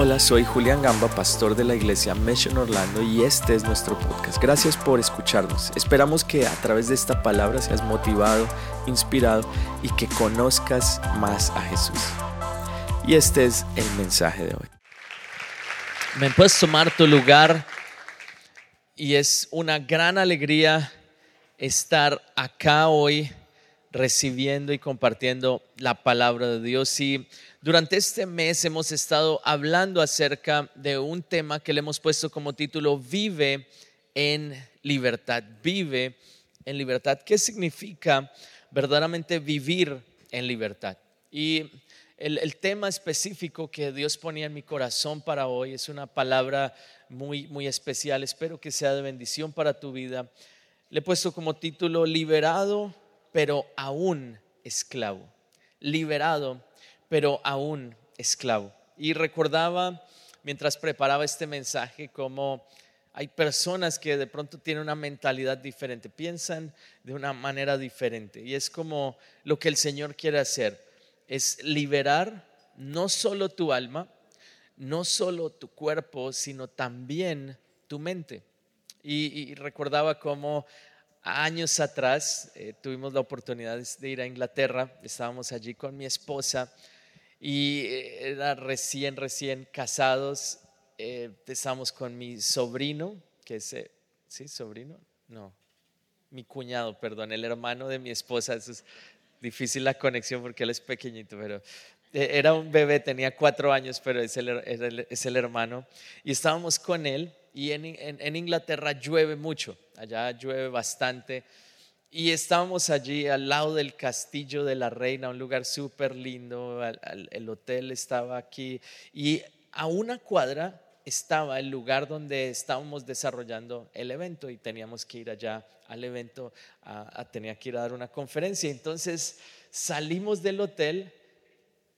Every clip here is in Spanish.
Hola, soy Julián Gamba, pastor de la iglesia Mission Orlando y este es nuestro podcast. Gracias por escucharnos. Esperamos que a través de esta palabra seas motivado, inspirado y que conozcas más a Jesús. Y este es el mensaje de hoy. Me puedes tomar tu lugar y es una gran alegría estar acá hoy recibiendo y compartiendo la palabra de Dios. Y durante este mes hemos estado hablando acerca de un tema que le hemos puesto como título Vive en libertad. Vive en libertad. ¿Qué significa verdaderamente vivir en libertad? Y el, tema específico que Dios ponía en mi corazón para hoy es una palabra muy, muy especial. Espero que sea de bendición para tu vida. Le he puesto como título Liberado pero aún esclavo. Liberado, pero aún esclavo. Y recordaba mientras preparaba este mensaje como hay personas que de pronto tienen una mentalidad diferente, piensan de una manera diferente. Y es como lo que el Señor quiere hacer, es liberar no solo tu alma, no solo tu cuerpo, sino también tu mente. Y, recordaba cómo años atrás eh, tuvimos la oportunidad de ir a Inglaterra, estábamos allí con mi esposa y eh, era recién, recién casados, eh, estábamos con mi sobrino, que es, ¿sí? ¿Sobrino? No, mi cuñado, perdón, el hermano de mi esposa, es difícil la conexión porque él es pequeñito, pero era un bebé, tenía cuatro años, pero es el, es el hermano, y estábamos con él y en, Inglaterra llueve mucho, allá llueve bastante. Y estábamos allí al lado del castillo de la reina, un lugar súper lindo, el hotel estaba aquí y a una cuadra estaba el lugar donde estábamos desarrollando el evento y teníamos que ir allá al evento, tenía que ir a dar una conferencia. Entonces salimos del hotel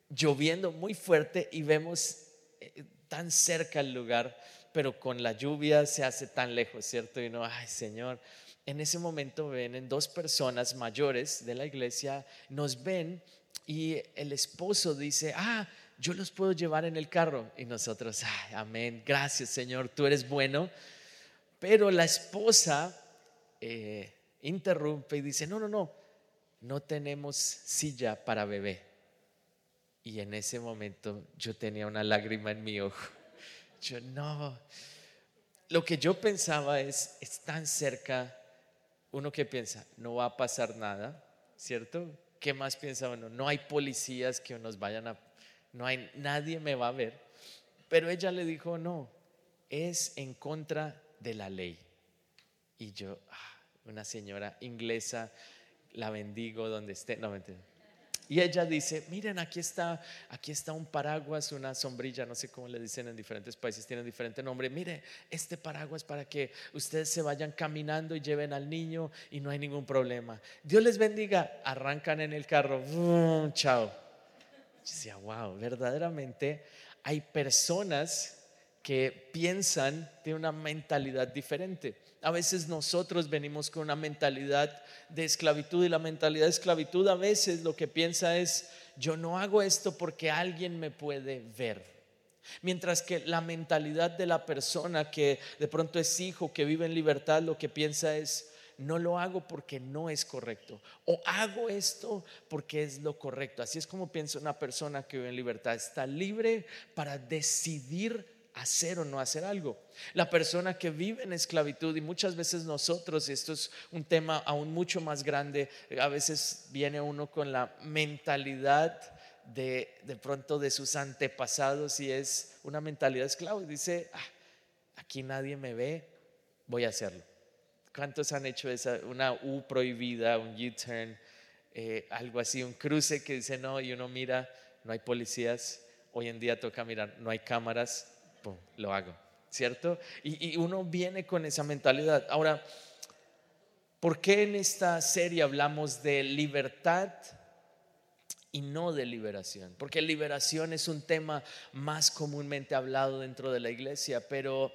lloviendo muy fuerte y vemos eh, tan cerca el lugar pero con la lluvia se hace tan lejos, ¿cierto? Y no, ay Señor, en ese momento ven dos personas mayores de la iglesia, nos ven y el esposo dice, ah, yo los puedo llevar en el carro. Y nosotros, ay, amén, gracias Señor, tú eres bueno. Pero la esposa eh, interrumpe y dice, no, no, no, no tenemos silla para bebé. Y en ese momento yo tenía una lágrima en mi ojo. Yo no. Lo que yo pensaba es, es tan cerca, uno que piensa, no va a pasar nada, ¿cierto? ¿Qué más piensa uno? No hay policías que nos vayan a, no hay, nadie me va a ver. Pero ella le dijo, no, es en contra de la ley. Y yo, ah, una señora inglesa, la bendigo donde esté, no, mentira. Y ella dice, miren, aquí está, aquí está un paraguas, una sombrilla, no sé cómo le dicen en diferentes países, tienen diferente nombre. Mire, este paraguas para que ustedes se vayan caminando y lleven al niño y no hay ningún problema. Dios les bendiga, arrancan en el carro, chao. Yo decía, wow, verdaderamente hay personas que piensan de una mentalidad diferente. A veces nosotros venimos con una mentalidad de esclavitud y la mentalidad de esclavitud a veces lo que piensa es, yo no hago esto porque alguien me puede ver. Mientras que la mentalidad de la persona que de pronto es hijo, que vive en libertad, lo que piensa es, no lo hago porque no es correcto. O hago esto porque es lo correcto. Así es como piensa una persona que vive en libertad. Está libre para decidir hacer o no hacer algo. La persona que vive en esclavitud y muchas veces nosotros, esto es un tema aún mucho más grande, a veces viene uno con la mentalidad de, de pronto de sus antepasados y es una mentalidad esclavo y dice, ah, aquí nadie me ve, voy a hacerlo. ¿Cuántos han hecho esa, una U prohibida, un U-turn, eh, algo así, un cruce que dice no y uno mira, no hay policías, hoy en día toca mirar, no hay cámaras, lo hago, ¿cierto? Y, uno viene con esa mentalidad. Ahora, ¿por qué en esta serie hablamos de libertad? y no de liberación, porque liberación es un tema más comúnmente hablado dentro de la iglesia, pero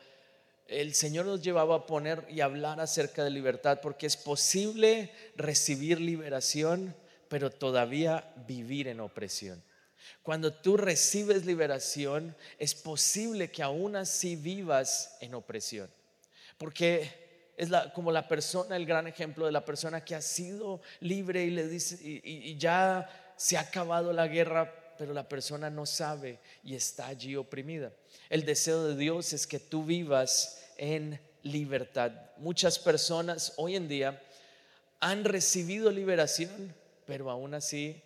el Señor nos llevaba a poner y hablar acerca de libertad, porque es posible recibir liberación, pero todavía vivir en opresión. Cuando tú recibes liberación, es posible que aún así vivas en opresión. Porque es como la persona, el gran ejemplo de la persona que ha sido libre y le dice, y ya se ha acabado la guerra, pero la persona no sabe y está allí oprimida. El deseo de Dios es que tú vivas en libertad. Muchas personas hoy en día han recibido liberación, pero aún así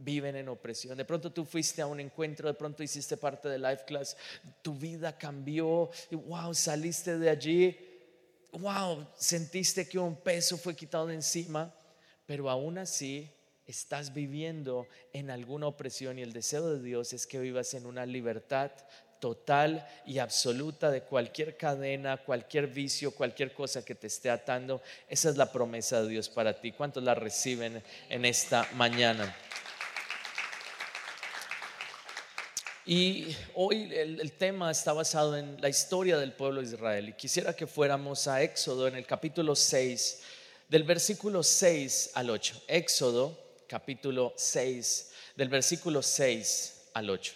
viven en opresión. De pronto tú fuiste a un encuentro, de pronto hiciste parte de Life Class, tu vida cambió, y wow, saliste de allí, wow, sentiste que un peso fue quitado de encima, pero aún así estás viviendo en alguna opresión y el deseo de Dios es que vivas en una libertad total y absoluta de cualquier cadena, cualquier vicio, cualquier cosa que te esté atando. Esa es la promesa de Dios para ti. ¿Cuántos la reciben en esta mañana? Y hoy el, tema está basado en la historia del pueblo de Israel. Y quisiera que fuéramos a Éxodo en el capítulo 6, del versículo 6 al 8. Éxodo, capítulo 6, del versículo 6 al 8.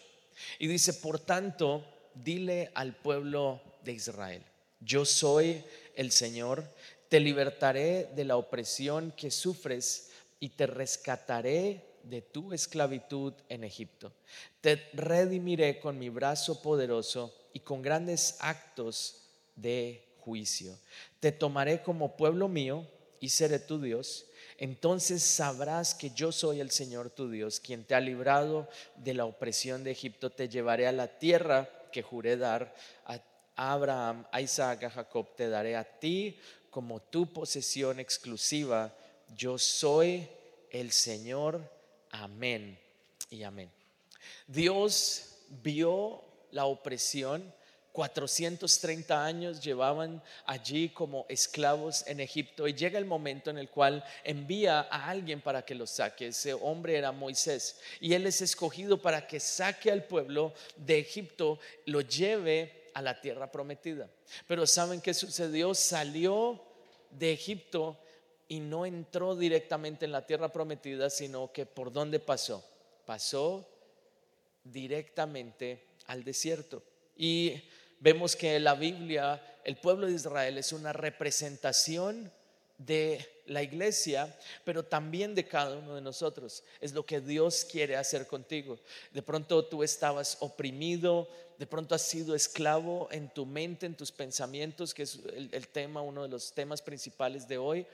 Y dice, por tanto, dile al pueblo de Israel, yo soy el Señor, te libertaré de la opresión que sufres y te rescataré de tu esclavitud en Egipto. Te redimiré con mi brazo poderoso y con grandes actos de juicio. Te tomaré como pueblo mío y seré tu Dios. Entonces sabrás que yo soy el Señor tu Dios, quien te ha librado de la opresión de Egipto. Te llevaré a la tierra que juré dar a Abraham, a Isaac, a Jacob. Te daré a ti como tu posesión exclusiva. Yo soy el Señor Amén y amén. Dios vio la opresión. 430 años llevaban allí como esclavos en Egipto y llega el momento en el cual envía a alguien para que los saque. Ese hombre era Moisés y él es escogido para que saque al pueblo de Egipto, lo lleve a la tierra prometida. Pero ¿saben qué sucedió? Salió de Egipto y no entró directamente en la tierra prometida, sino que por dónde pasó? Pasó directamente al desierto. Y vemos que la Biblia el pueblo de Israel es una representación de la iglesia, pero también de cada uno de nosotros. Es lo que Dios quiere hacer contigo. De pronto tú estabas oprimido, de pronto has sido esclavo en tu mente, en tus pensamientos, que es el tema, uno de los temas principales de hoy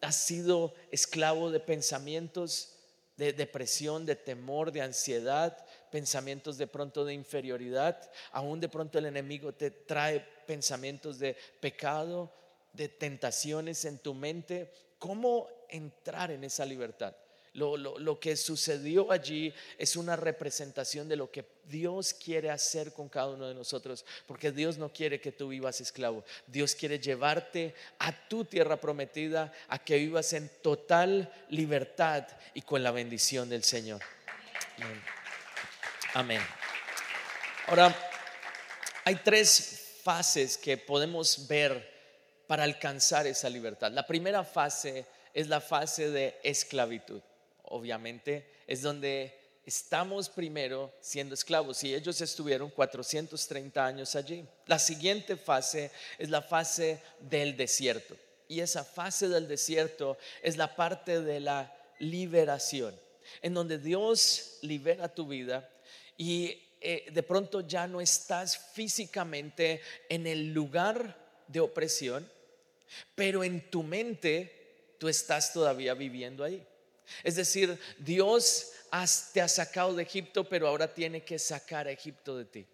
has sido esclavo de pensamientos de depresión, de temor, de ansiedad, pensamientos de pronto de inferioridad, aún de pronto el enemigo te trae pensamientos de pecado, de tentaciones en tu mente. ¿Cómo entrar en esa libertad? Lo, que sucedió allí es una representación de lo que Dios quiere hacer con cada uno de nosotros, porque Dios no quiere que tú vivas esclavo. Dios quiere llevarte a tu tierra prometida, a que vivas en total libertad y con la bendición del Señor. Amén. Amén. Ahora, hay tres fases que podemos ver para alcanzar esa libertad. La primera fase es la fase de esclavitud obviamente, es donde estamos primero siendo esclavos y ellos estuvieron 430 años allí. La siguiente fase es la fase del desierto y esa fase del desierto es la parte de la liberación, en donde Dios libera tu vida y eh, de pronto ya no estás físicamente en el lugar de opresión, pero en tu mente tú estás todavía viviendo ahí. Es decir, Dios te ha sacado de Egipto, pero ahora tiene que sacar a Egipto de ti.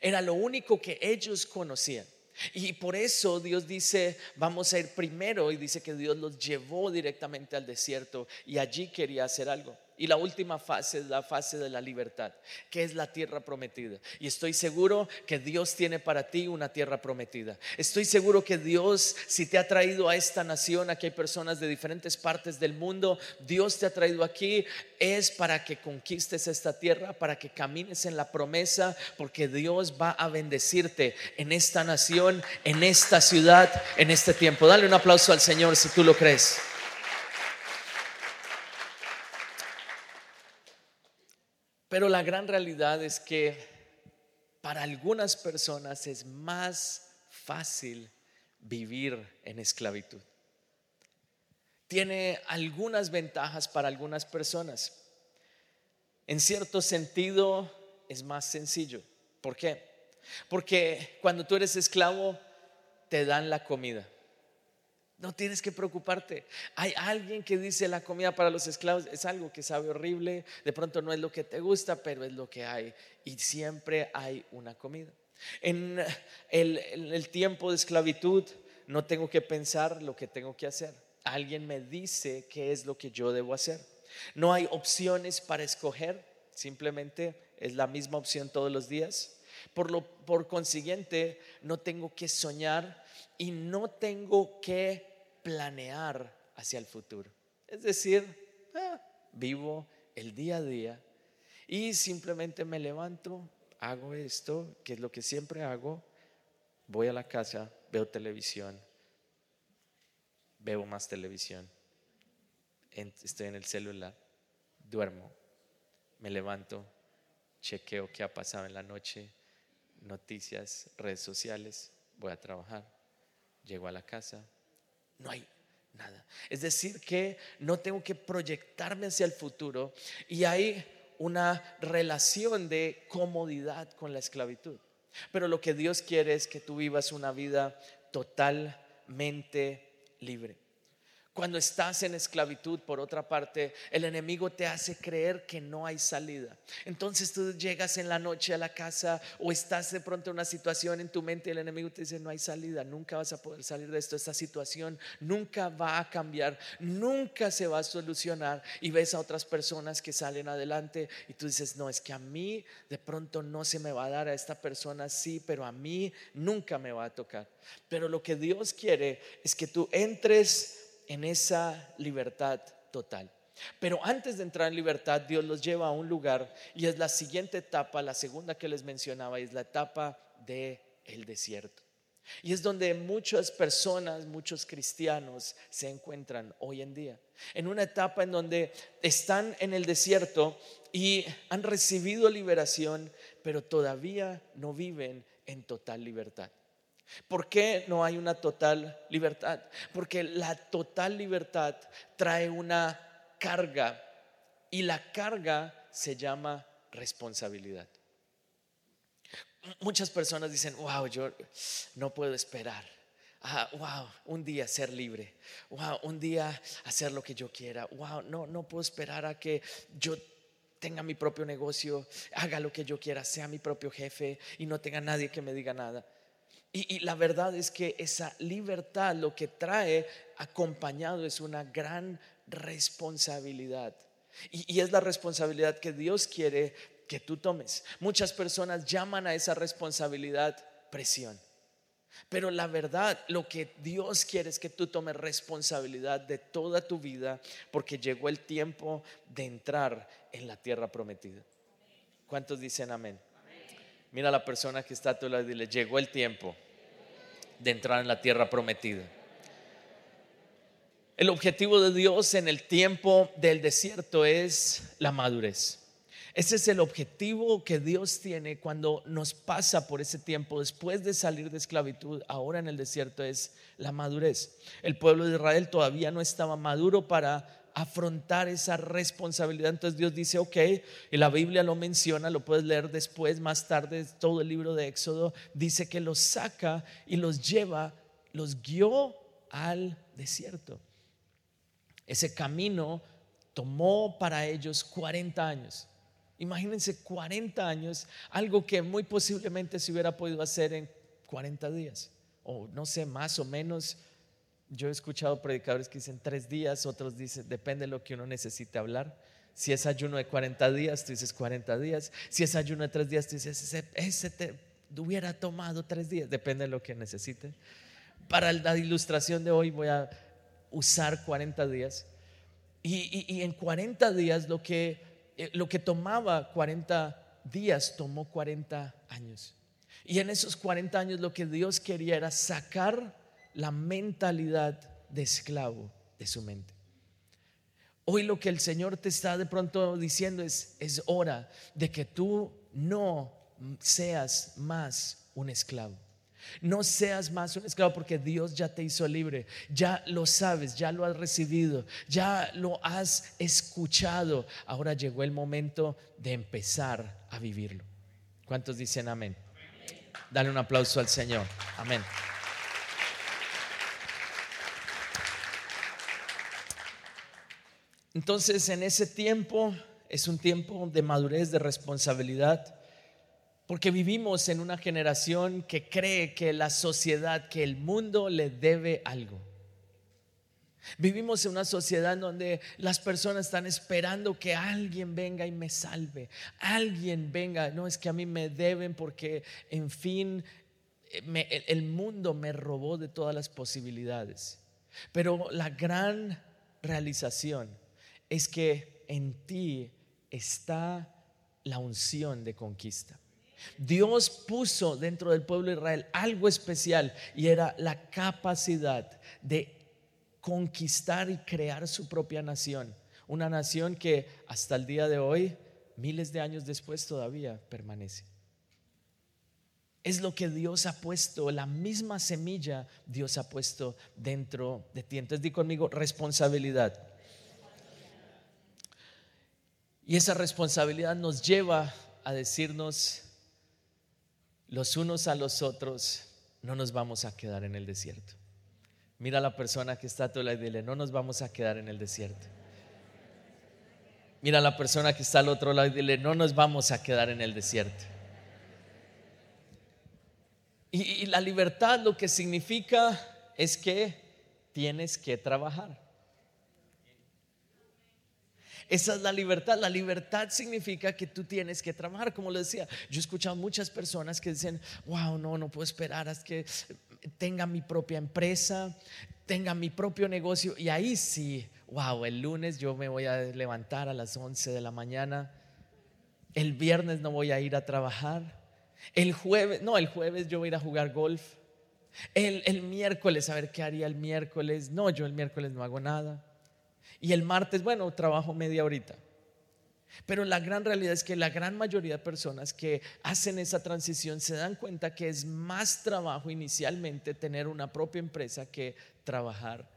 Era lo único que ellos conocían. Y por eso Dios dice, vamos a ir primero y dice que Dios los llevó directamente al desierto y allí quería hacer algo. Y la última fase es la fase de la libertad, que es la tierra prometida. Y estoy seguro que Dios tiene para ti una tierra prometida. Estoy seguro que Dios, si te ha traído a esta nación, aquí hay personas de diferentes partes del mundo, Dios te ha traído aquí, es para que conquistes esta tierra, para que camines en la promesa, porque Dios va a bendecirte en esta nación, en esta ciudad, en este tiempo. Dale un aplauso al Señor si tú lo crees. Pero la gran realidad es que para algunas personas es más fácil vivir en esclavitud. Tiene algunas ventajas para algunas personas. En cierto sentido es más sencillo. ¿Por qué? Porque cuando tú eres esclavo te dan la comida. No tienes que preocuparte. Hay alguien que dice la comida para los esclavos es algo que sabe horrible, de pronto no es lo que te gusta, pero es lo que hay. Y siempre hay una comida. En el, tiempo de esclavitud no tengo que pensar lo que tengo que hacer. Alguien me dice qué es lo que yo debo hacer. No hay opciones para escoger, simplemente es la misma opción todos los días. Por, lo, por consiguiente, no tengo que soñar y no tengo que planear hacia el futuro. Es decir, ah, vivo el día a día y simplemente me levanto, hago esto, que es lo que siempre hago, voy a la casa, veo televisión, veo más televisión, estoy en el celular, duermo, me levanto, chequeo qué ha pasado en la noche, noticias, redes sociales, voy a trabajar, llego a la casa, no hay nada. Es decir, que no tengo que proyectarme hacia el futuro y hay una relación de comodidad con la esclavitud. Pero lo que Dios quiere es que tú vivas una vida totalmente libre. Cuando estás en esclavitud, por otra parte, el enemigo te hace creer que no hay salida. Entonces tú llegas en la noche a la casa o estás de pronto en una situación en tu mente y el enemigo te dice, no hay salida, nunca vas a poder salir de esto, esta situación nunca va a cambiar, nunca se va a solucionar. Y ves a otras personas que salen adelante y tú dices, no, es que a mí de pronto no se me va a dar, a esta persona sí, pero a mí nunca me va a tocar. Pero lo que Dios quiere es que tú entres en esa libertad total. Pero antes de entrar en libertad, Dios los lleva a un lugar y es la siguiente etapa, la segunda que les mencionaba, es la etapa de el desierto. Y es donde muchas personas, muchos cristianos se encuentran hoy en día. En una etapa en donde están en el desierto y han recibido liberación, pero todavía no viven en total libertad. ¿Por qué no hay una total libertad? Porque la total libertad trae una carga y la carga se llama responsabilidad. Muchas personas dicen, wow, yo no puedo esperar. wow, ah, un día ser libre. Wow, un día hacer lo que yo quiera. Wow, no, no puedo esperar a que yo tenga mi propio negocio, haga lo que yo quiera, sea mi propio jefe y no tenga nadie que me diga nada. Y, la verdad es que esa libertad lo que trae acompañado es una gran responsabilidad. Y, es la responsabilidad que Dios quiere que tú tomes. Muchas personas llaman a esa responsabilidad presión. Pero la verdad, lo que Dios quiere es que tú tomes responsabilidad de toda tu vida porque llegó el tiempo de entrar en la tierra prometida. ¿Cuántos dicen amén? Mira a la persona que está a tu lado y dile, llegó el tiempo de entrar en la tierra prometida. El objetivo de Dios en el tiempo del desierto es la madurez. Ese es el objetivo que Dios tiene cuando nos pasa por ese tiempo después de salir de esclavitud, ahora en el desierto es la madurez. El pueblo de Israel todavía no estaba maduro para afrontar esa responsabilidad. Entonces Dios dice, ok, y la Biblia lo menciona, lo puedes leer después, más tarde, todo el libro de Éxodo, dice que los saca y los lleva, los guió al desierto. Ese camino tomó para ellos 40 años. Imagínense 40 años, algo que muy posiblemente se hubiera podido hacer en 40 días, o no sé, más o menos yo he escuchado predicadores que dicen tres días, otros dicen, depende de lo que uno necesite hablar. Si es ayuno de 40 días, tú dices 40 días. Si es ayuno de tres días, tú dices, ese, te hubiera tomado tres días, depende de lo que necesite. Para la ilustración de hoy voy a usar 40 días. Y, en 40 días lo que, eh, lo que tomaba 40 días tomó 40 años. Y en esos 40 años lo que Dios quería era sacar la mentalidad de esclavo de su mente. Hoy lo que el Señor te está de pronto diciendo es, es hora de que tú no seas más un esclavo. No seas más un esclavo porque Dios ya te hizo libre, ya lo sabes, ya lo has recibido, ya lo has escuchado. Ahora llegó el momento de empezar a vivirlo. ¿Cuántos dicen amén? Dale un aplauso al Señor. Amén. Entonces, en ese tiempo es un tiempo de madurez, de responsabilidad, porque vivimos en una generación que cree que la sociedad, que el mundo le debe algo. Vivimos en una sociedad donde las personas están esperando que alguien venga y me salve. Alguien venga. No es que a mí me deben porque, en fin, el mundo me robó de todas las posibilidades. Pero la gran realización es que en ti está la unción de conquista. Dios puso dentro del pueblo de Israel algo especial y era la capacidad de conquistar y crear su propia nación. Una nación que hasta el día de hoy, miles de años después, todavía permanece. Es lo que Dios ha puesto, la misma semilla Dios ha puesto dentro de ti. Entonces di conmigo responsabilidad. Y esa responsabilidad nos lleva a decirnos los unos a los otros, no nos vamos a quedar en el desierto. Mira a la persona que está a tu lado y dile, no nos vamos a quedar en el desierto. Mira a la persona que está al otro lado y dile, no nos vamos a quedar en el desierto. Y, y la libertad lo que significa es que tienes que trabajar. Esa es la libertad. La libertad significa que tú tienes que trabajar. Como le decía, yo he escuchado muchas personas que dicen, wow, no, no puedo esperar hasta que tenga mi propia empresa, tenga mi propio negocio. Y ahí sí, wow, el lunes yo me voy a levantar a las 11 de la mañana. El viernes no voy a ir a trabajar. El jueves, no, el jueves yo voy a ir a jugar golf. El, el miércoles, a ver qué haría el miércoles. No, yo el miércoles no hago nada. Y el martes, bueno, trabajo media horita. Pero la gran realidad es que la gran mayoría de personas que hacen esa transición se dan cuenta que es más trabajo inicialmente tener una propia empresa que trabajar.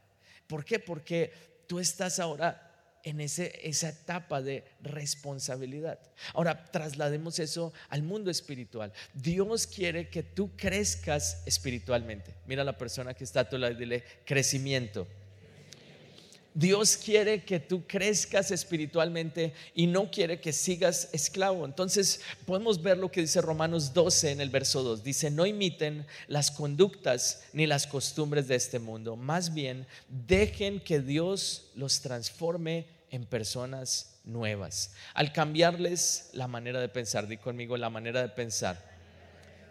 ¿Por qué? Porque tú estás ahora en ese, esa etapa de responsabilidad. Ahora, traslademos eso al mundo espiritual. Dios quiere que tú crezcas espiritualmente. Mira a la persona que está a tu lado y dile crecimiento. Dios quiere que tú crezcas espiritualmente y no quiere que sigas esclavo. Entonces podemos ver lo que dice Romanos 12 en el verso 2. Dice, no imiten las conductas ni las costumbres de este mundo. Más bien, dejen que Dios los transforme en personas nuevas. Al cambiarles la manera de pensar, di conmigo la manera de pensar.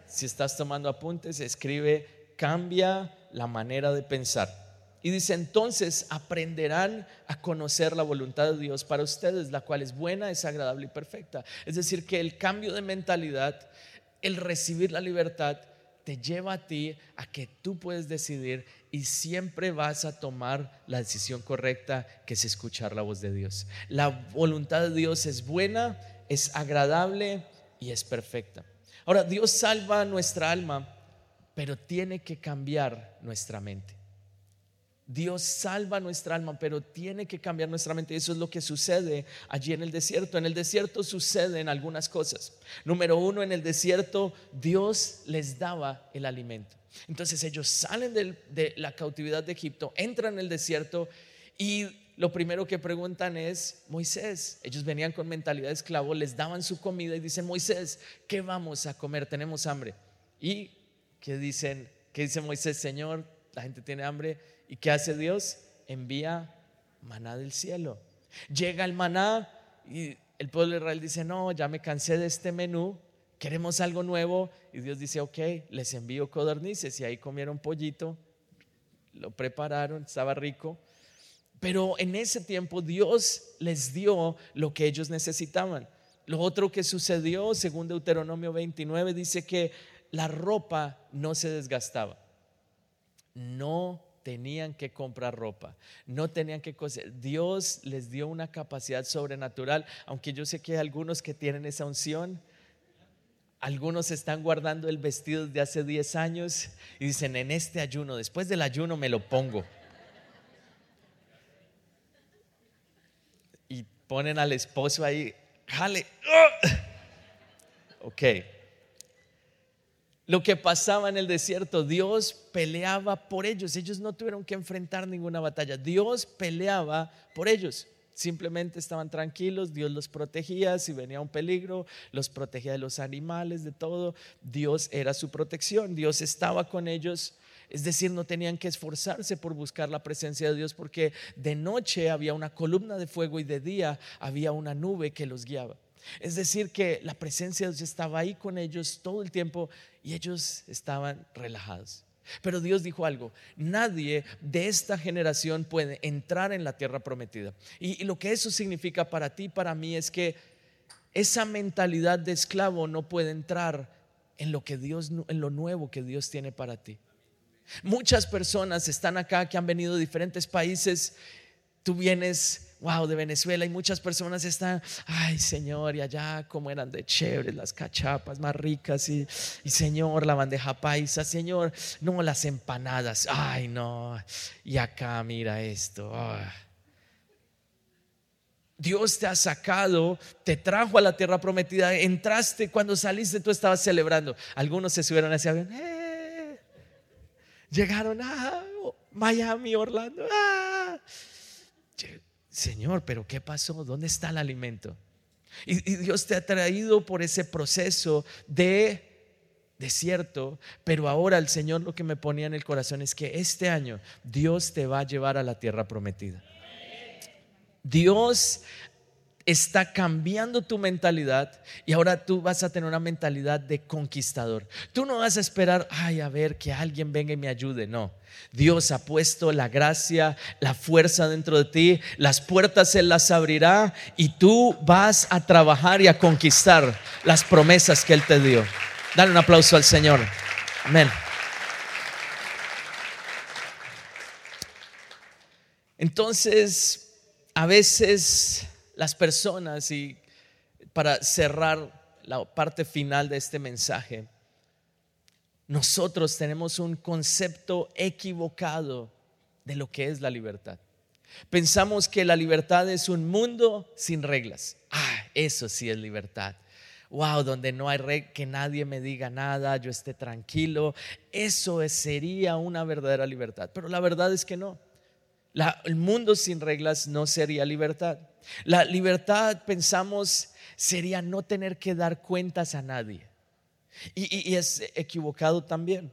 Si estás tomando apuntes, escribe, cambia la manera de pensar. Y dice, entonces aprenderán a conocer la voluntad de Dios para ustedes, la cual es buena, es agradable y perfecta. Es decir, que el cambio de mentalidad, el recibir la libertad, te lleva a ti a que tú puedes decidir y siempre vas a tomar la decisión correcta, que es escuchar la voz de Dios. La voluntad de Dios es buena, es agradable y es perfecta. Ahora, Dios salva nuestra alma, pero tiene que cambiar nuestra mente. Dios salva nuestra alma, pero tiene que cambiar nuestra mente. Eso es lo que sucede allí en el desierto. En el desierto suceden algunas cosas. Número uno, en el desierto Dios les daba el alimento. Entonces ellos salen de la cautividad de Egipto, entran en el desierto y lo primero que preguntan es, Moisés, ellos venían con mentalidad de esclavo, les daban su comida y dicen, Moisés, ¿qué vamos a comer? Tenemos hambre. Y que dicen, que dice Moisés, Señor, la gente tiene hambre. ¿Y qué hace Dios? Envía maná del cielo. Llega el maná y el pueblo de Israel dice, no, ya me cansé de este menú, queremos algo nuevo. Y Dios dice, ok, les envío codornices. Y ahí comieron pollito, lo prepararon, estaba rico. Pero en ese tiempo Dios les dio lo que ellos necesitaban. Lo otro que sucedió, según Deuteronomio 29, dice que la ropa no se desgastaba no tenían que comprar ropa, no tenían que coser. Dios les dio una capacidad sobrenatural, aunque yo sé que hay algunos que tienen esa unción. Algunos están guardando el vestido de hace 10 años y dicen, en este ayuno, después del ayuno me lo pongo. Y ponen al esposo ahí, jale. Ok. Lo que pasaba en el desierto, Dios peleaba por ellos. Ellos no tuvieron que enfrentar ninguna batalla. Dios peleaba por ellos. Simplemente estaban tranquilos, Dios los protegía, si venía un peligro, los protegía de los animales, de todo. Dios era su protección, Dios estaba con ellos. Es decir, no tenían que esforzarse por buscar la presencia de Dios porque de noche había una columna de fuego y de día había una nube que los guiaba. Es decir, que la presencia de Dios estaba ahí con ellos todo el tiempo y ellos estaban relajados. Pero Dios dijo algo, nadie de esta generación puede entrar en la tierra prometida. Y, lo que eso significa para ti, para mí, es que esa mentalidad de esclavo no puede entrar en lo que Dios, en lo nuevo que Dios tiene para ti. Muchas personas están acá que han venido de diferentes países. Tú vienes wow, de Venezuela y muchas personas están, ay Señor, y allá como eran de chéveres las cachapas más ricas y, Señor, la bandeja paisa, Señor, no las empanadas, ay no, y acá mira esto. Ah. Dios te ha sacado, te trajo a la tierra prometida, entraste, cuando saliste tú estabas celebrando. Algunos se subieron a ese avión, eh". llegaron a Miami, Orlando. Ah. Señor, pero ¿qué pasó? ¿Dónde está el alimento? Y, Dios te ha traído por ese proceso de desierto, pero ahora el Señor lo que me ponía en el corazón es que este año Dios te va a llevar a la tierra prometida. Dios está cambiando tu mentalidad y ahora tú vas a tener una mentalidad de conquistador. Tú no vas a esperar, ay, a ver que alguien venga y me ayude, no. Dios ha puesto la gracia, la fuerza dentro de ti, las puertas Él las abrirá y tú vas a trabajar y a conquistar las promesas que Él te dio. Dale un aplauso al Señor. Amén. Entonces, a veces las personas y para cerrar la parte final de este mensaje, nosotros tenemos un concepto equivocado de lo que es la libertad. Pensamos que la libertad es un mundo sin reglas. Ah, eso sí es libertad. Wow, donde no hay reglas, que nadie me diga nada, yo esté tranquilo. Eso sería una verdadera libertad. Pero la verdad es que no. El mundo sin reglas no sería libertad. La libertad, pensamos, sería no tener que dar cuentas a nadie. Y, es equivocado también.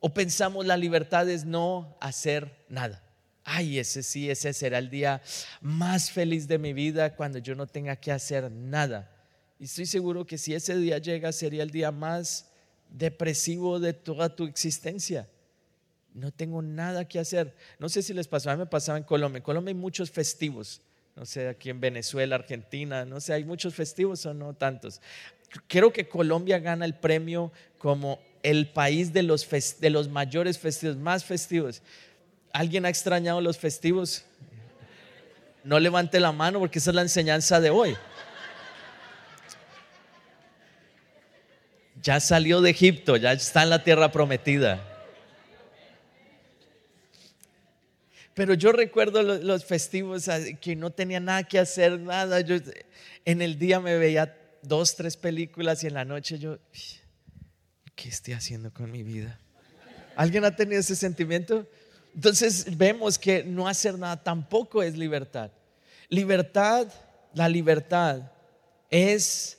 O pensamos la libertad es no hacer nada. Ay, ese sí, ese será el día más feliz de mi vida cuando yo no tenga que hacer nada. Y estoy seguro que si ese día llega sería el día más depresivo de toda tu existencia. No tengo nada que hacer. No sé si les pasó, a mí me pasaba en Colombia. En Colombia hay muchos festivos. No sé, aquí en Venezuela, Argentina, no sé, hay muchos festivos o no tantos creo que Colombia gana el premio como el país de los, de los mayores festivos, más festivos. ¿Alguien ha extrañado los festivos? No levante la mano porque esa es la enseñanza de hoy. Ya salió de Egipto, ya está en la tierra prometida. Pero yo recuerdo los, festivos que no tenía nada que hacer, nada. Yo en el día me veía dos, tres películas y en la noche yo, ¿qué estoy haciendo con mi vida? ¿Alguien ha tenido ese sentimiento? Entonces vemos que no hacer nada tampoco es libertad. Libertad, la libertad es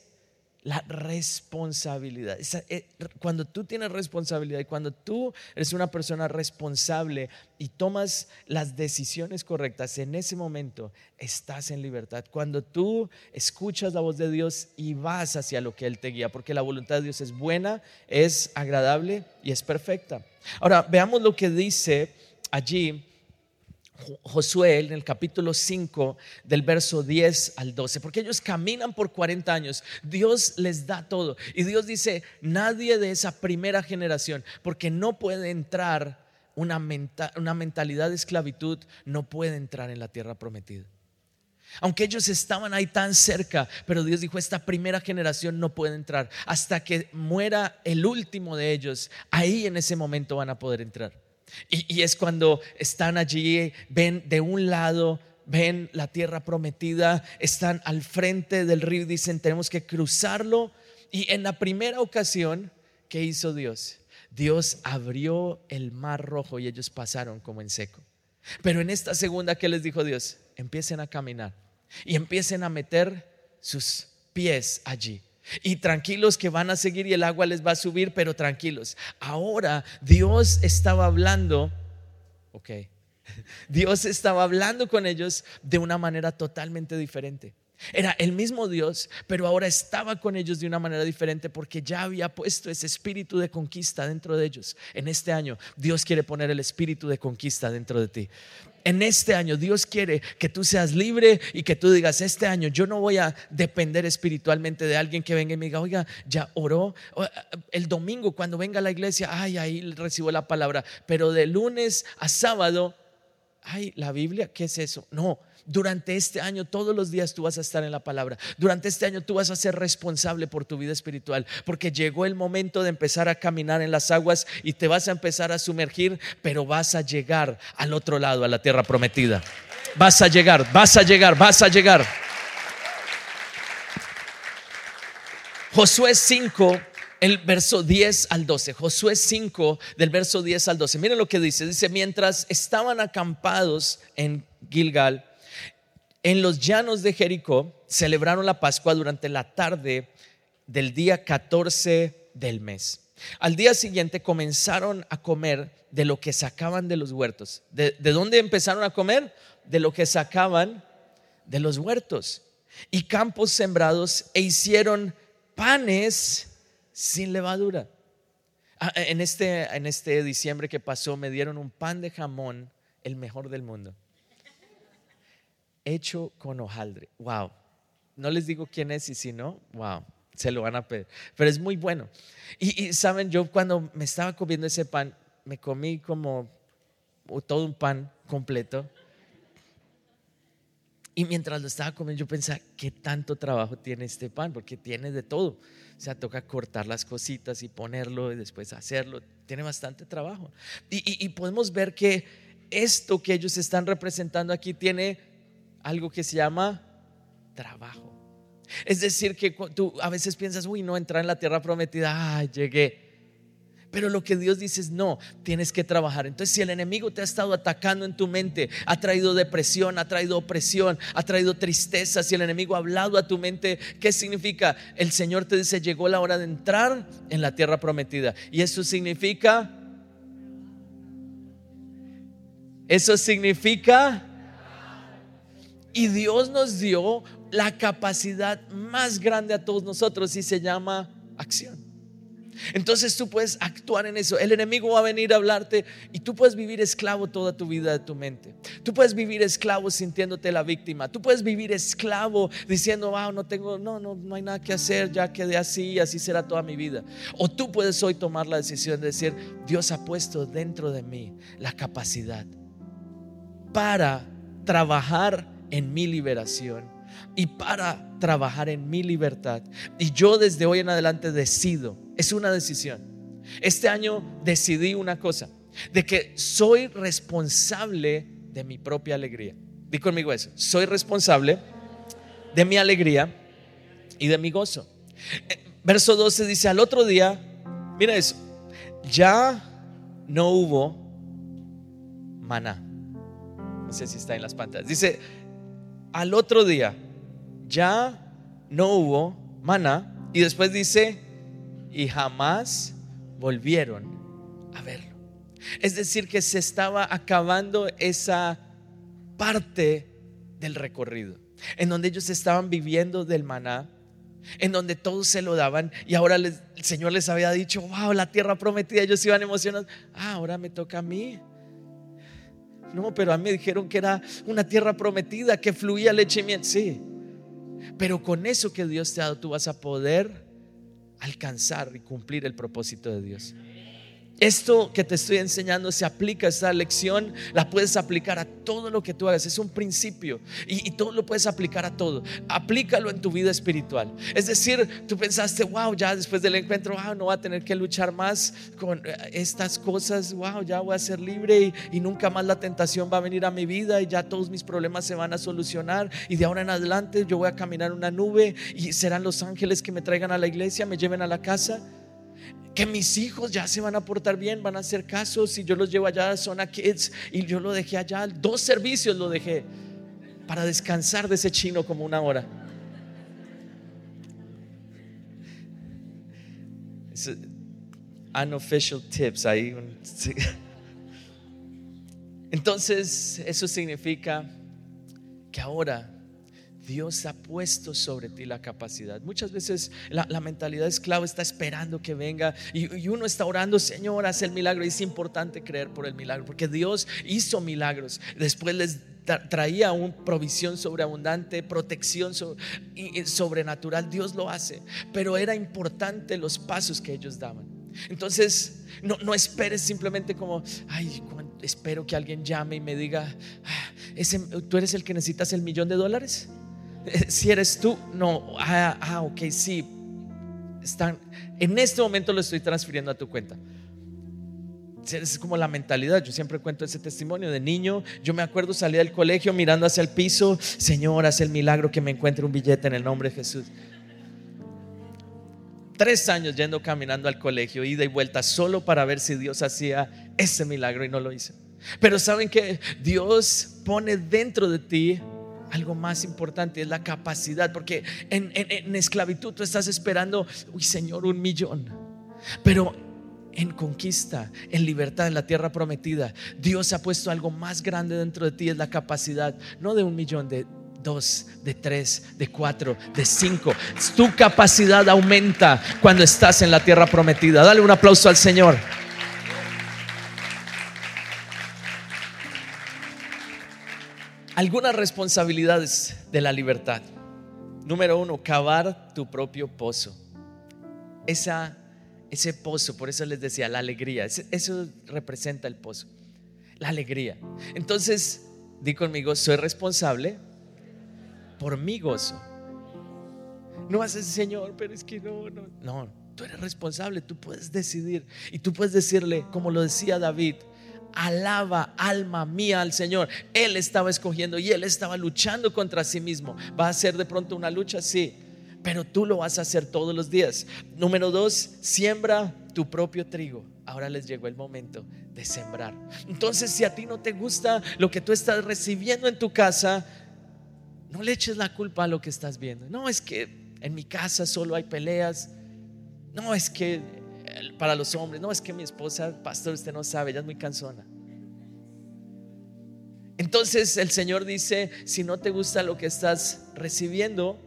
la responsabilidad. Eh, cuando tú tienes responsabilidad y cuando tú eres una persona responsable y tomas las decisiones correctas, en ese momento estás en libertad. Cuando tú escuchas la voz de Dios y vas hacia lo que Él te guía, porque la voluntad de Dios es buena, es agradable y es perfecta. Ahora, veamos lo que dice allí Josué en el capítulo 5 del verso 10 al 12, porque ellos caminan por 40 años, Dios les da todo y Dios dice, nadie de esa primera generación, porque no puede entrar una, mentalidad de esclavitud no puede entrar en la tierra prometida. Aunque ellos estaban ahí tan cerca, pero Dios dijo, esta primera generación no puede entrar. Hasta que muera el último de ellos, ahí en ese momento van a poder entrar. Y, es cuando están allí, ven de un lado, ven la tierra prometida, están al frente del río y dicen, tenemos que cruzarlo. Y en la primera ocasión, ¿qué hizo Dios? Dios abrió el mar rojo y ellos pasaron como en seco. Pero en esta segunda, ¿qué les dijo Dios? Empiecen a caminar y empiecen a meter sus pies allí. Y tranquilos que van a seguir y el agua les va a subir, pero tranquilos. Ahora Dios estaba hablando, ok, Dios estaba hablando con ellos de una manera totalmente diferente. Era el mismo Dios, pero ahora estaba con ellos de una manera diferente porque ya había puesto ese espíritu de conquista dentro de ellos. En este año Dios quiere poner el espíritu de conquista dentro de ti. En este año Dios quiere que tú seas libre y que tú digas, este año yo no voy a depender espiritualmente de alguien que venga y me diga, oiga, ya oró. El domingo cuando venga a la iglesia, ay, ahí recibo la palabra. Pero de lunes a sábado, ay, la Biblia, ¿qué es eso? No, durante este año, todos los días tú vas a estar en la palabra. Durante este año tú vas a ser responsable por tu vida espiritual, porque llegó el momento de empezar a caminar en las aguas y te vas a empezar a sumergir, pero vas a llegar al otro lado, a la tierra prometida. Vas a llegar, vas a llegar, vas a llegar. Josué 5 el verso 10 al 12. Josué 5 del verso 10 al 12. Miren lo que dice. Dice, mientras estaban acampados en Gilgal, en los llanos de Jericó celebraron la Pascua durante la tarde del día 14 del mes. Al día siguiente comenzaron a comer de lo que sacaban de los huertos. ¿De, dónde empezaron a comer? De lo que sacaban de los huertos y campos sembrados e hicieron panes sin levadura. Ah, en este, en este diciembre que pasó me dieron un pan de jamón, el mejor del mundo hecho con hojaldre. Wow. No les digo quién es y si no, wow, se lo van a pedir. Pero es muy bueno. Y, saben, yo cuando me estaba comiendo ese pan, me comí como todo un pan completo. Y mientras lo estaba comiendo, yo pensaba, ¿qué tanto trabajo tiene este pan? Porque tiene de todo. O sea, toca cortar las cositas y ponerlo y después hacerlo. Tiene bastante trabajo. y podemos ver que esto que ellos están representando aquí tiene algo que se llama trabajo. Es decir, que tú a veces piensas, uy, no, entrar en la tierra prometida, ay, llegué. Pero lo que Dios dice es, no, tienes que trabajar. Entonces, si el enemigo te ha estado atacando en tu mente, ha traído depresión, ha traído opresión, ha traído tristeza, si el enemigo ha hablado a tu mente, ¿qué significa? El Señor te dice, llegó la hora de entrar en la tierra prometida. Y eso significa, eso significa y Dios nos dio la capacidad más grande a todos nosotros y se llama acción. Entonces tú puedes actuar en eso. El enemigo va a venir a hablarte y tú puedes vivir esclavo toda tu vida de tu mente. Tú puedes vivir esclavo sintiéndote la víctima. Tú puedes vivir esclavo diciendo, wow, no tengo, no, no, no hay nada que hacer, ya quedé así así será toda mi vida. O tú puedes hoy tomar la decisión de decir, Dios ha puesto dentro de mí la capacidad para trabajar en mi liberación y para trabajar en mi libertad. Y yo desde hoy en adelante decido, es una decisión. Este año decidí una cosa, de que soy responsable de mi propia alegría. Di conmigo eso, soy responsable de mi alegría y de mi gozo. Eh, verso 12 dice, al otro día, mira eso, ya no hubo maná. No sé si está en las pantallas. Dice, al otro día ya no hubo maná y después dice, y jamás volvieron a verlo. Es decir, que se estaba acabando esa parte del recorrido, en donde ellos estaban viviendo del maná, en donde todos se lo daban y ahora el Señor les había dicho, wow, la tierra prometida, ellos iban emocionados, ah, ahora me toca a mí. No, pero a mí me dijeron que era una tierra prometida, que fluía leche y miel. Sí, pero con eso que Dios te ha dado, tú vas a poder alcanzar y cumplir el propósito de Dios. Esto que te estoy enseñando se aplica, esta lección la puedes aplicar a todo lo que tú hagas, es un principio y, todo lo puedes aplicar a todo. Aplícalo en tu vida espiritual. Es decir, tú pensaste, wow, ya después del encuentro, wow, no voy a tener que luchar más con eh, estas cosas, wow, ya voy a ser libre y, y nunca más la tentación va a venir a mi vida y ya todos mis problemas se van a solucionar y de ahora en adelante yo voy a caminar una nube y serán los ángeles que me traigan a la iglesia, me lleven a la casa que mis hijos ya se van a portar bien, van a hacer caso. Si yo los llevo allá a Zona Kids y yo lo dejé allá, dos servicios lo dejé para descansar de ese chino como una hora. unofficial tips ahí. Entonces, eso significa que ahora Dios ha puesto sobre ti la capacidad. Muchas veces la, mentalidad esclava está esperando que venga y, uno está orando, Señor, haz el milagro. Y es importante creer por el milagro, porque Dios hizo milagros. Después les traía una provisión sobreabundante, protección sobrenatural. Dios lo hace, pero era importante los pasos que ellos daban. Entonces, no, no esperes simplemente como, ay, espero que alguien llame y me diga, ah, ese, ¿tú eres el que necesitas el millón de dólares? si eres tú, no, ah, ah, ok, sí, están, en este momento lo estoy transfiriendo a tu cuenta. Es como la mentalidad. Yo siempre cuento ese testimonio de niño. Yo me acuerdo salir del colegio mirando hacia el piso. Señor, haz el milagro que me encuentre un billete en el nombre de Jesús. Tres años yendo caminando al colegio, ida y vuelta, solo para ver si Dios hacía ese milagro y no lo hice. Pero saben que Dios pone dentro de ti algo más importante, es la capacidad, porque en, esclavitud tú estás esperando, uy Señor, un millón, pero en conquista, en libertad, en la tierra prometida, Dios ha puesto algo más grande dentro de ti, es la capacidad, no de un millón, de dos, de tres, de cuatro, de cinco. Tu capacidad aumenta cuando estás en la tierra prometida. Dale un aplauso al Señor. Algunas responsabilidades de la libertad. Número uno, cavar tu propio pozo. Esa, ese pozo, por eso les decía, la alegría. Eso representa el pozo. La alegría. Entonces, di conmigo, soy responsable por mi gozo. No haces, Señor, pero es que no, no. No, tú eres responsable, tú puedes decidir. Y tú puedes decirle, como lo decía David, alaba alma mía al Señor. Él estaba escogiendo y él estaba luchando contra sí mismo. ¿Va a ser de pronto una lucha? Sí, pero tú lo vas a hacer todos los días. Número dos, siembra tu propio trigo. Ahora les llegó el momento de sembrar. Entonces, si a ti no te gusta lo que tú estás recibiendo en tu casa, no le eches la culpa a lo que estás viendo. No, es que en mi casa solo hay peleas. No, es que para los hombres, no es que mi esposa, pastor, usted no sabe, ella es muy cansona. Entonces el Señor dice, si no te gusta lo que estás recibiendo,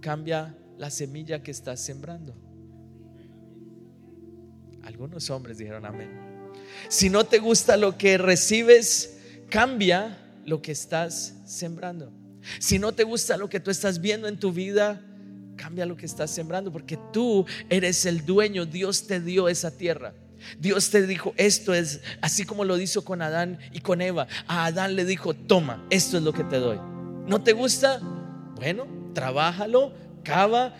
cambia la semilla que estás sembrando. Algunos hombres dijeron amén. Si no te gusta lo que recibes, cambia lo que estás sembrando. Si no te gusta lo que tú estás viendo en tu vida, Cambia lo que estás sembrando porque tú eres el dueño. Dios te dio esa tierra. Dios te dijo, esto es así como lo hizo con Adán y con Eva. A Adán le dijo, toma, esto es lo que te doy. ¿No te gusta? Bueno, trabájalo, cava,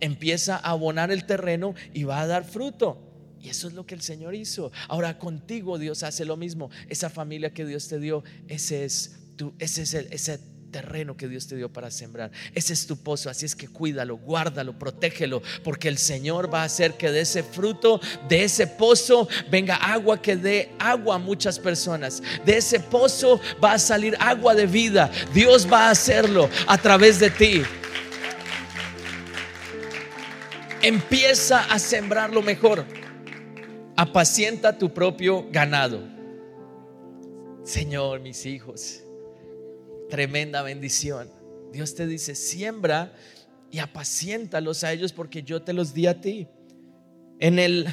empieza a abonar el terreno y va a dar fruto. Y eso es lo que el Señor hizo. Ahora contigo Dios hace lo mismo. Esa familia que Dios te dio, ese es tu, ese es el, terreno que Dios te dio para sembrar. Ese es tu pozo, así es que cuídalo, guárdalo, protégelo, porque el Señor va a hacer que de ese fruto, de ese pozo, venga agua que dé agua a muchas personas. De ese pozo va a salir agua de vida. Dios va a hacerlo a través de ti. Empieza a sembrar lo mejor. Apacienta tu propio ganado. Señor, mis hijos tremenda bendición. Dios te dice, siembra y apaciéntalos a ellos porque yo te los di a ti. En el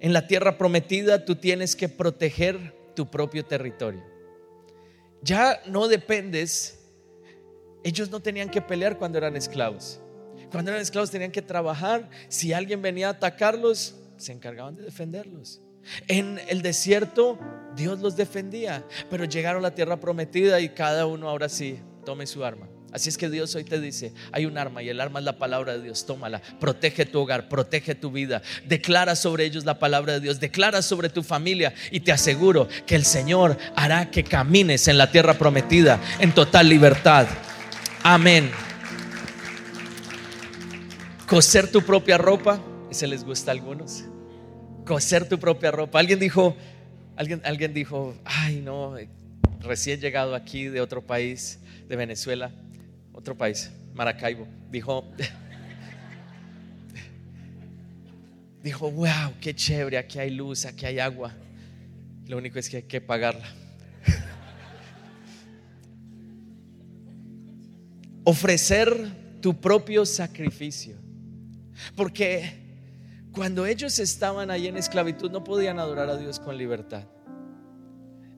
en la tierra prometida tú tienes que proteger tu propio territorio. Ya no dependes ellos no tenían que pelear cuando eran esclavos. Cuando eran esclavos tenían que trabajar. Si alguien venía a atacarlos, se encargaban de defenderlos. En el desierto Dios los defendía, pero llegaron a la tierra prometida y cada uno ahora sí tome su arma. Así es que Dios hoy te dice, hay un arma y el arma es la palabra de Dios, tómala, protege tu hogar, protege tu vida, declara sobre ellos la palabra de Dios, declara sobre tu familia y te aseguro que el Señor hará que camines en la tierra prometida en total libertad. Amén. Coser tu propia ropa, ese les gusta a algunos. Coser tu propia ropa. Alguien dijo, alguien, alguien dijo, ay no, recién llegado aquí de otro país, de Venezuela, otro país, Maracaibo, dijo, dijo, wow, qué chévere, aquí hay luz, aquí hay agua. Lo único es que hay que pagarla. Ofrecer tu propio sacrificio. Porque cuando ellos estaban ahí en esclavitud no podían adorar a Dios con libertad.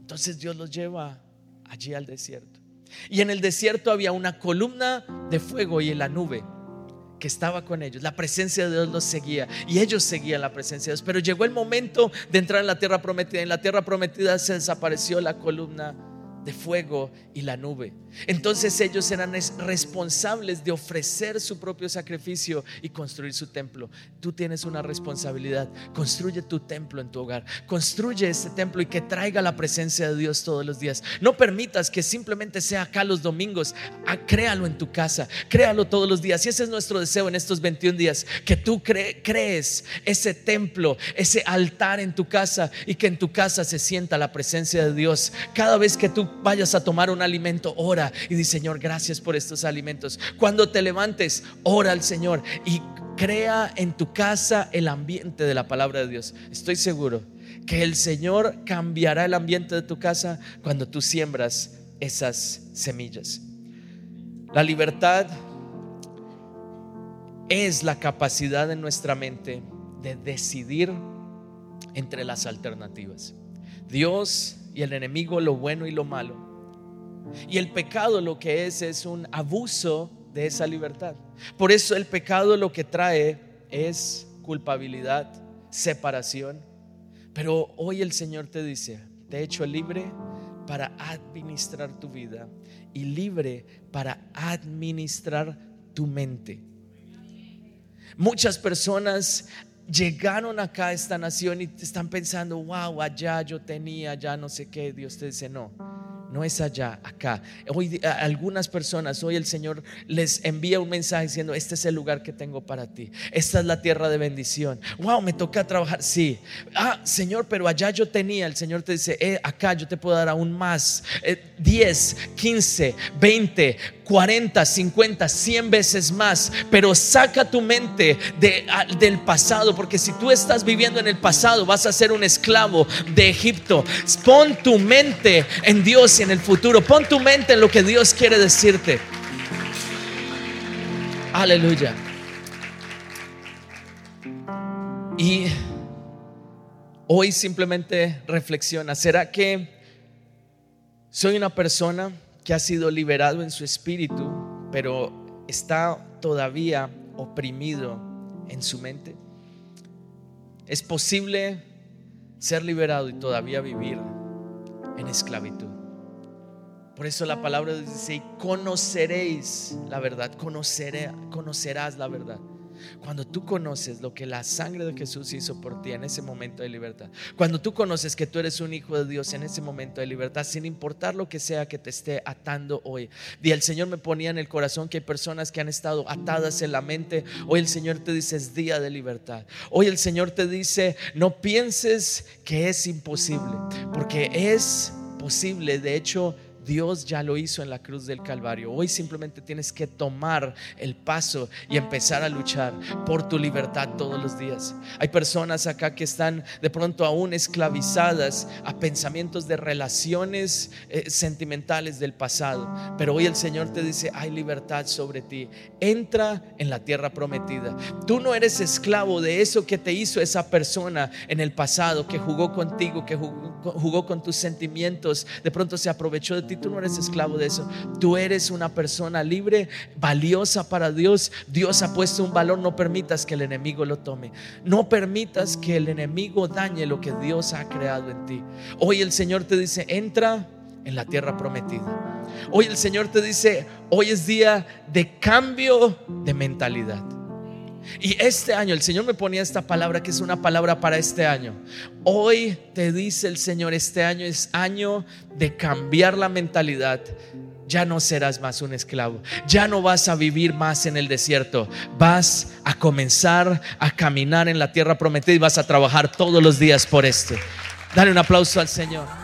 Entonces Dios los lleva allí al desierto. Y en el desierto había una columna de fuego y en la nube que estaba con ellos. La presencia de Dios los seguía y ellos seguían la presencia de Dios. Pero llegó el momento de entrar en la tierra prometida. En la tierra prometida se desapareció la columna de fuego y la nube. Entonces ellos eran responsables de ofrecer su propio sacrificio y construir su templo. Tú tienes una responsabilidad. Construye tu templo en tu hogar. Construye ese templo y que traiga la presencia de Dios todos los días. No permitas que simplemente sea acá los domingos. Ah, créalo en tu casa. Créalo todos los días. Y ese es nuestro deseo en estos 21 días. Que tú crees ese templo, ese altar en tu casa y que en tu casa se sienta la presencia de Dios. Cada vez que tú vayas a tomar un alimento, ora y di, Señor, gracias por estos alimentos. Cuando te levantes, ora al Señor y crea en tu casa el ambiente de la palabra de Dios. Estoy seguro que el Señor cambiará el ambiente de tu casa cuando tú siembras esas semillas. La libertad es la capacidad en nuestra mente de decidir entre las alternativas. Dios y el enemigo lo bueno y lo malo. Y el pecado lo que es es un abuso de esa libertad. Por eso el pecado lo que trae es culpabilidad, separación. Pero hoy el Señor te dice, te he hecho libre para administrar tu vida y libre para administrar tu mente. Muchas personas llegaron acá a esta nación y están pensando, wow, allá yo tenía, ya no sé qué. Dios te dice, no no es allá, acá. Hoy algunas personas, hoy el Señor les envía un mensaje diciendo, este es el lugar que tengo para ti. Esta es la tierra de bendición. Wow, me toca trabajar. Sí. Ah, Señor, pero allá yo tenía. El Señor te dice, eh, acá yo te puedo dar aún más. 10, 15, 20, 40, 50, 100 veces más. Pero saca tu mente de, del pasado, porque si tú estás viviendo en el pasado, vas a ser un esclavo de Egipto. Pon tu mente en Dios y en el futuro. Pon tu mente en lo que Dios quiere decirte. Aleluya. Y hoy simplemente reflexiona, ¿será que soy una persona que ha sido liberado en su espíritu, pero está todavía oprimido en su mente. Es posible ser liberado y todavía vivir en esclavitud. Por eso la palabra dice, conoceréis la verdad, conocerás la verdad. Cuando tú conoces lo que la sangre de Jesús hizo por ti en ese momento de libertad. Cuando tú conoces que tú eres un hijo de Dios en ese momento de libertad, sin importar lo que sea que te esté atando hoy. Y el Señor me ponía en el corazón que hay personas que han estado atadas en la mente. Hoy el Señor te dice es día de libertad. Hoy el Señor te dice no pienses que es imposible, porque es posible. De hecho, Dios ya lo hizo en la cruz del Calvario. Hoy simplemente tienes que tomar el paso y empezar a luchar por tu libertad todos los días. Hay personas acá que están de pronto aún esclavizadas a pensamientos de relaciones eh, sentimentales del pasado. Pero hoy el Señor te dice, hay libertad sobre ti. Entra en la tierra prometida. Tú no eres esclavo de eso que te hizo esa persona en el pasado, que jugó contigo, que jugó jugó con tus sentimientos, de pronto se aprovechó de ti. Tú no eres esclavo de eso. Tú eres una persona libre, valiosa para Dios. Dios ha puesto un valor. No permitas que el enemigo lo tome. No permitas que el enemigo dañe lo que Dios ha creado en ti. Hoy el Señor te dice, entra en la tierra prometida. Hoy el Señor te dice, hoy es día de cambio de mentalidad. Y este año, el Señor me ponía esta palabra que es una palabra para este año. Hoy te dice el Señor, este año es año de cambiar la mentalidad. Ya no serás más un esclavo. Ya no vas a vivir más en el desierto. Vas a comenzar a caminar en la tierra prometida y vas a trabajar todos los días por esto. Dale un aplauso al Señor.